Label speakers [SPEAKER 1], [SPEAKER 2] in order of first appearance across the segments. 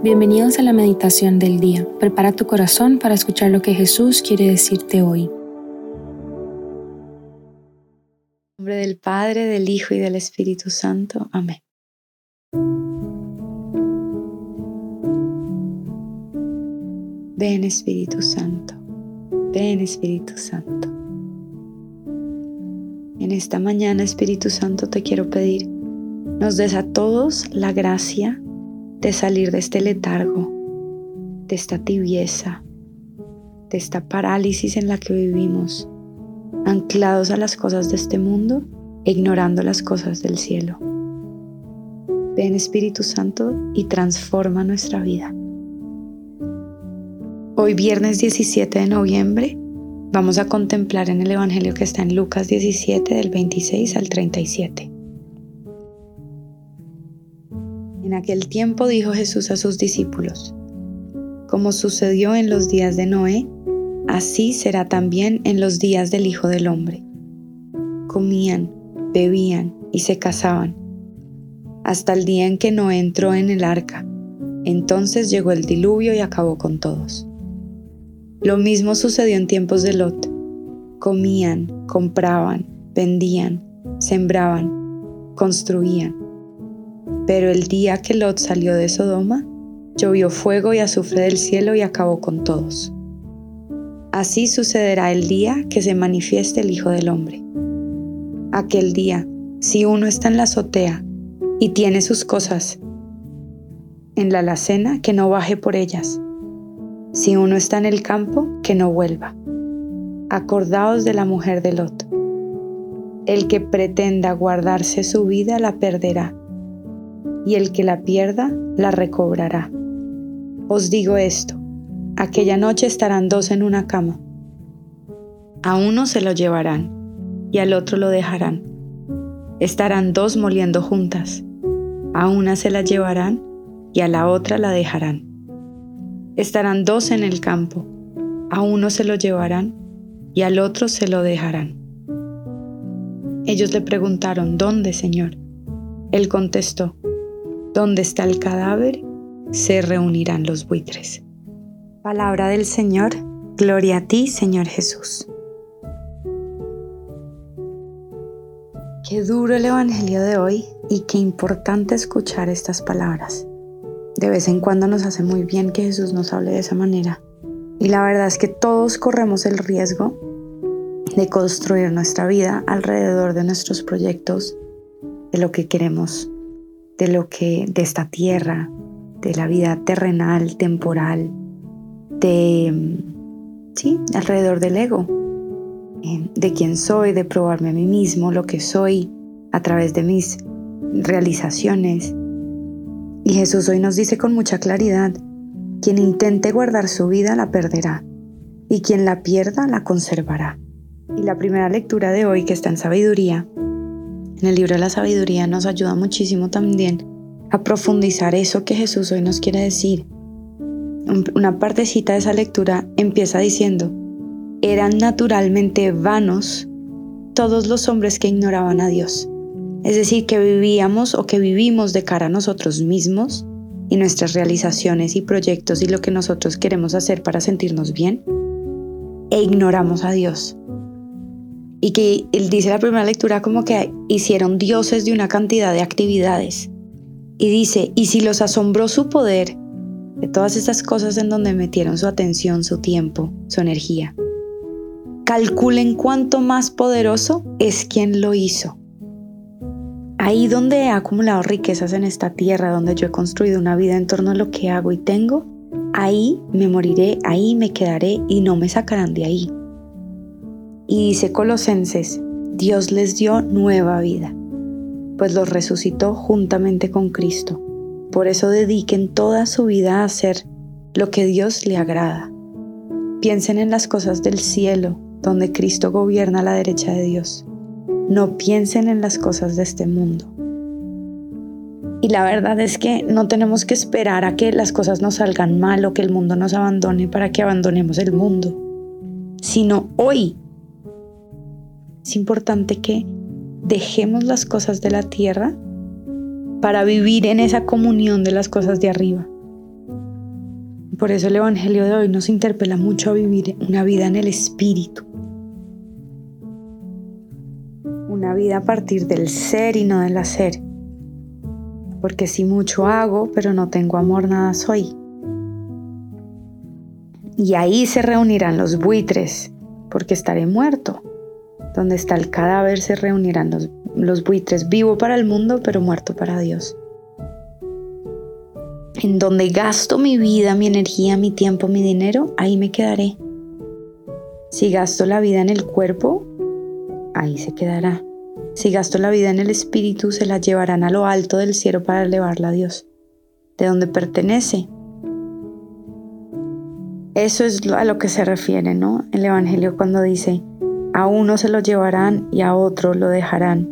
[SPEAKER 1] Bienvenidos a la meditación del día. Prepara tu corazón para escuchar lo que Jesús quiere decirte hoy.
[SPEAKER 2] En nombre del Padre, del Hijo y del Espíritu Santo. Amén. Ven Espíritu Santo, ven Espíritu Santo. En esta mañana, Espíritu Santo, te quiero pedir, nos des a todos la gracia de salir de este letargo, de esta tibieza, de esta parálisis en la que vivimos, anclados a las cosas de este mundo e ignorando las cosas del cielo. Ven Espíritu Santo y transforma nuestra vida. Hoy viernes 17 de noviembre vamos a contemplar en el Evangelio que está en Lucas 17 del 26 al 37. En aquel tiempo dijo Jesús a sus discípulos, como sucedió en los días de Noé, así será también en los días del Hijo del Hombre. Comían, bebían y se casaban, hasta el día en que Noé entró en el arca. Entonces llegó el diluvio y acabó con todos. Lo mismo sucedió en tiempos de Lot. Comían, compraban, vendían, sembraban, construían pero el día que Lot salió de Sodoma, llovió fuego y azufre del cielo y acabó con todos. Así sucederá el día que se manifieste el Hijo del Hombre. Aquel día, si uno está en la azotea y tiene sus cosas en la alacena, que no baje por ellas. Si uno está en el campo, que no vuelva. Acordaos de la mujer de Lot. El que pretenda guardarse su vida la perderá y el que la pierda la recobrará. Os digo esto, aquella noche estarán dos en una cama. A uno se lo llevarán y al otro lo dejarán. Estarán dos moliendo juntas. A una se la llevarán y a la otra la dejarán. Estarán dos en el campo. A uno se lo llevarán y al otro se lo dejarán. Ellos le preguntaron, ¿dónde, Señor? Él contestó, donde está el cadáver, se reunirán los buitres. Palabra del Señor, gloria a ti, Señor Jesús. Qué duro el Evangelio de hoy y qué importante escuchar estas palabras. De vez en cuando nos hace muy bien que Jesús nos hable de esa manera. Y la verdad es que todos corremos el riesgo de construir nuestra vida alrededor de nuestros proyectos, de lo que queremos de lo que de esta tierra, de la vida terrenal, temporal, de sí, alrededor del ego, eh, de quién soy, de probarme a mí mismo lo que soy a través de mis realizaciones. Y Jesús hoy nos dice con mucha claridad, quien intente guardar su vida la perderá, y quien la pierda la conservará. Y la primera lectura de hoy, que está en sabiduría, en el libro de la sabiduría nos ayuda muchísimo también a profundizar eso que Jesús hoy nos quiere decir. Una partecita de esa lectura empieza diciendo, eran naturalmente vanos todos los hombres que ignoraban a Dios. Es decir, que vivíamos o que vivimos de cara a nosotros mismos y nuestras realizaciones y proyectos y lo que nosotros queremos hacer para sentirnos bien e ignoramos a Dios y que él dice la primera lectura como que hicieron dioses de una cantidad de actividades. Y dice, y si los asombró su poder, de todas estas cosas en donde metieron su atención, su tiempo, su energía, calculen cuánto más poderoso es quien lo hizo. Ahí donde he acumulado riquezas en esta tierra, donde yo he construido una vida en torno a lo que hago y tengo, ahí me moriré, ahí me quedaré y no me sacarán de ahí. Y dice Colosenses, Dios les dio nueva vida, pues los resucitó juntamente con Cristo. Por eso dediquen toda su vida a hacer lo que Dios le agrada. Piensen en las cosas del cielo, donde Cristo gobierna a la derecha de Dios. No piensen en las cosas de este mundo. Y la verdad es que no tenemos que esperar a que las cosas nos salgan mal o que el mundo nos abandone para que abandonemos el mundo, sino hoy es importante que dejemos las cosas de la tierra para vivir en esa comunión de las cosas de arriba. Por eso el Evangelio de hoy nos interpela mucho a vivir una vida en el Espíritu. Una vida a partir del ser y no del hacer. Porque si mucho hago, pero no tengo amor, nada soy. Y ahí se reunirán los buitres, porque estaré muerto. Donde está el cadáver se reunirán los, los buitres, vivo para el mundo, pero muerto para Dios en donde gasto mi vida, mi energía, mi tiempo, mi dinero, ahí me quedaré. Si gasto la vida en el cuerpo, ahí se quedará. Si gasto la vida en el espíritu, se la llevarán a lo alto del cielo para elevarla a Dios, de donde pertenece. Eso es a lo que se refiere, ¿no? El Evangelio cuando dice, a uno se lo llevarán y a otro lo dejarán.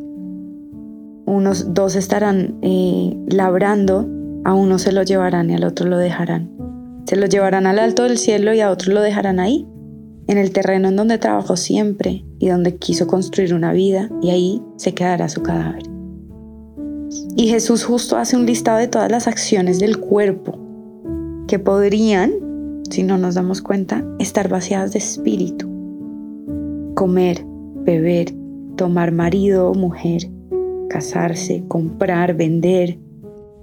[SPEAKER 2] Unos dos estarán eh, labrando a uno se lo llevarán y al otro lo dejarán. Se lo llevarán al alto del cielo y a otro lo dejarán ahí, en el terreno en donde trabajó siempre y donde quiso construir una vida, y ahí se quedará su cadáver. Y Jesús justo hace un listado de todas las acciones del cuerpo que podrían, si no nos damos cuenta, estar vaciadas de espíritu. Comer, beber, tomar marido o mujer, casarse, comprar, vender,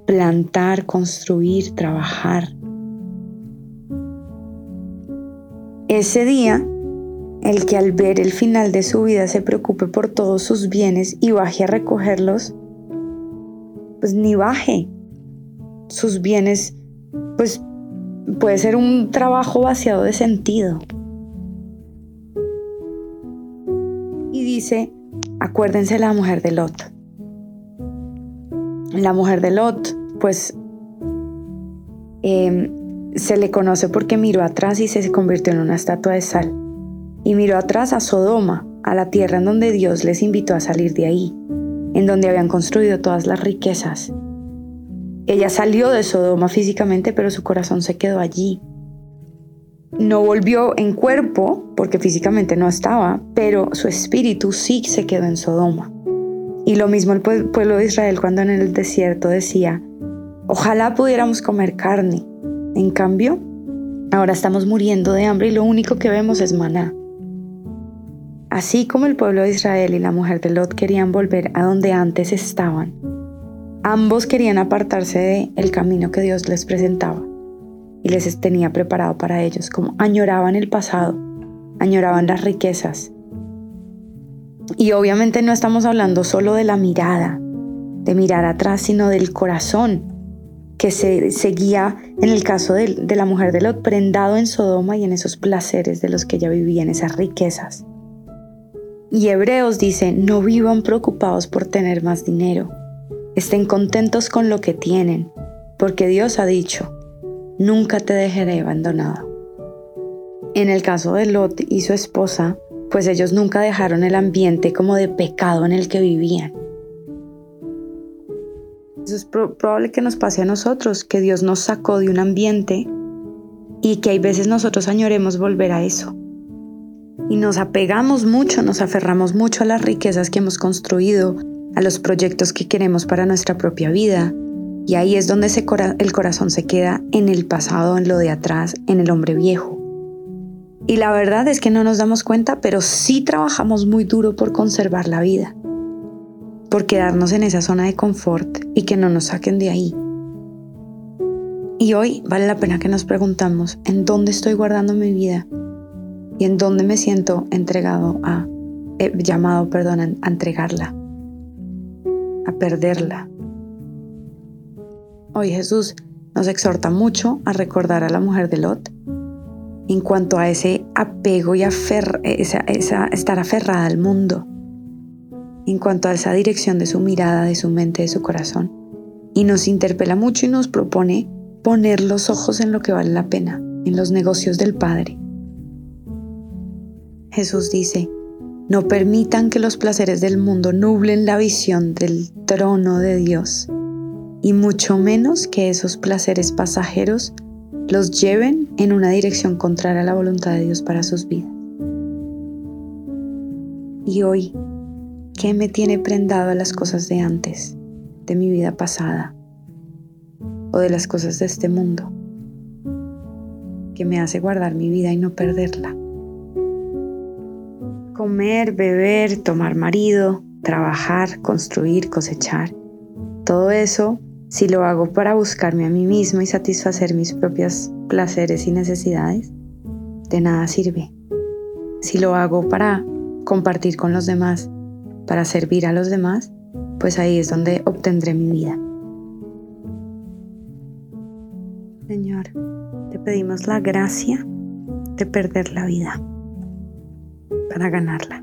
[SPEAKER 2] plantar, construir, trabajar. Ese día, el que al ver el final de su vida se preocupe por todos sus bienes y baje a recogerlos, pues ni baje. Sus bienes, pues puede ser un trabajo vaciado de sentido. Dice, acuérdense la mujer de Lot. La mujer de Lot, pues em, se le conoce porque miró atrás y se convirtió en una estatua de sal. Y miró atrás a Sodoma, a la tierra en donde Dios les invitó a salir de ahí, en donde habían construido todas las riquezas. Ella salió de Sodoma físicamente, pero su corazón se quedó allí. No volvió en cuerpo, porque físicamente no estaba, pero su espíritu sí se quedó en Sodoma. Y lo mismo el pueblo de Israel cuando en el desierto decía, ojalá pudiéramos comer carne. En cambio, ahora estamos muriendo de hambre y lo único que vemos es maná. Así como el pueblo de Israel y la mujer de Lot querían volver a donde antes estaban, ambos querían apartarse del camino que Dios les presentaba y les tenía preparado para ellos, como añoraban el pasado, añoraban las riquezas, y obviamente no estamos hablando solo de la mirada, de mirar atrás, sino del corazón que se seguía en el caso de, de, la mujer de Lot, prendado en Sodoma y en esos placeres de los que ella vivía, en esas riquezas. Y Hebreos dice, no vivan preocupados por tener más dinero, estén contentos con lo que tienen, porque Dios ha dicho, nunca te dejaré abandonado. En el caso de Lot y su esposa, pues ellos nunca dejaron el ambiente como de pecado en el que vivían. Eso es probable que nos pase a nosotros, que Dios nos sacó de un ambiente y que hay veces nosotros añoremos volver a eso. Y nos apegamos mucho, nos aferramos mucho a las riquezas que hemos construido, a los proyectos que queremos para nuestra propia vida. Y ahí es donde el corazón se queda en el pasado, en lo de atrás, en el hombre viejo. Y la verdad es que no nos damos cuenta, pero sí trabajamos muy duro por conservar la vida, por quedarnos en esa zona de confort y que no nos saquen de ahí. Y hoy vale la pena que nos preguntamos en dónde estoy guardando mi vida y en dónde me siento entregado a, eh, llamado, perdón, a entregarla, a perderla. Hoy Jesús nos exhorta mucho a recordar a la mujer de Lot en cuanto a ese apego y estar aferrada al mundo, en cuanto a esa dirección de su mirada, de su mente, de su corazón. Y nos interpela mucho y nos propone poner los ojos en lo que vale la pena, en los negocios del Padre. Jesús dice, no permitan que los placeres del mundo nublen la visión del trono de Dios, y mucho menos que esos placeres pasajeros los lleven en una dirección contraria a la voluntad de Dios para sus vidas. Y hoy, ¿qué me tiene prendado a las cosas de antes, de mi vida pasada o de las cosas de este mundo? que me hace guardar mi vida y no perderla. Comer, beber, tomar marido, trabajar, construir, cosechar. Todo eso, si lo hago para buscarme a mí mismo y satisfacer mis propios placeres y necesidades, de nada sirve. Si lo hago para compartir con los demás, para servir a los demás, pues ahí es donde obtendré mi vida. Señor, te pedimos la gracia de perder la vida para ganarla.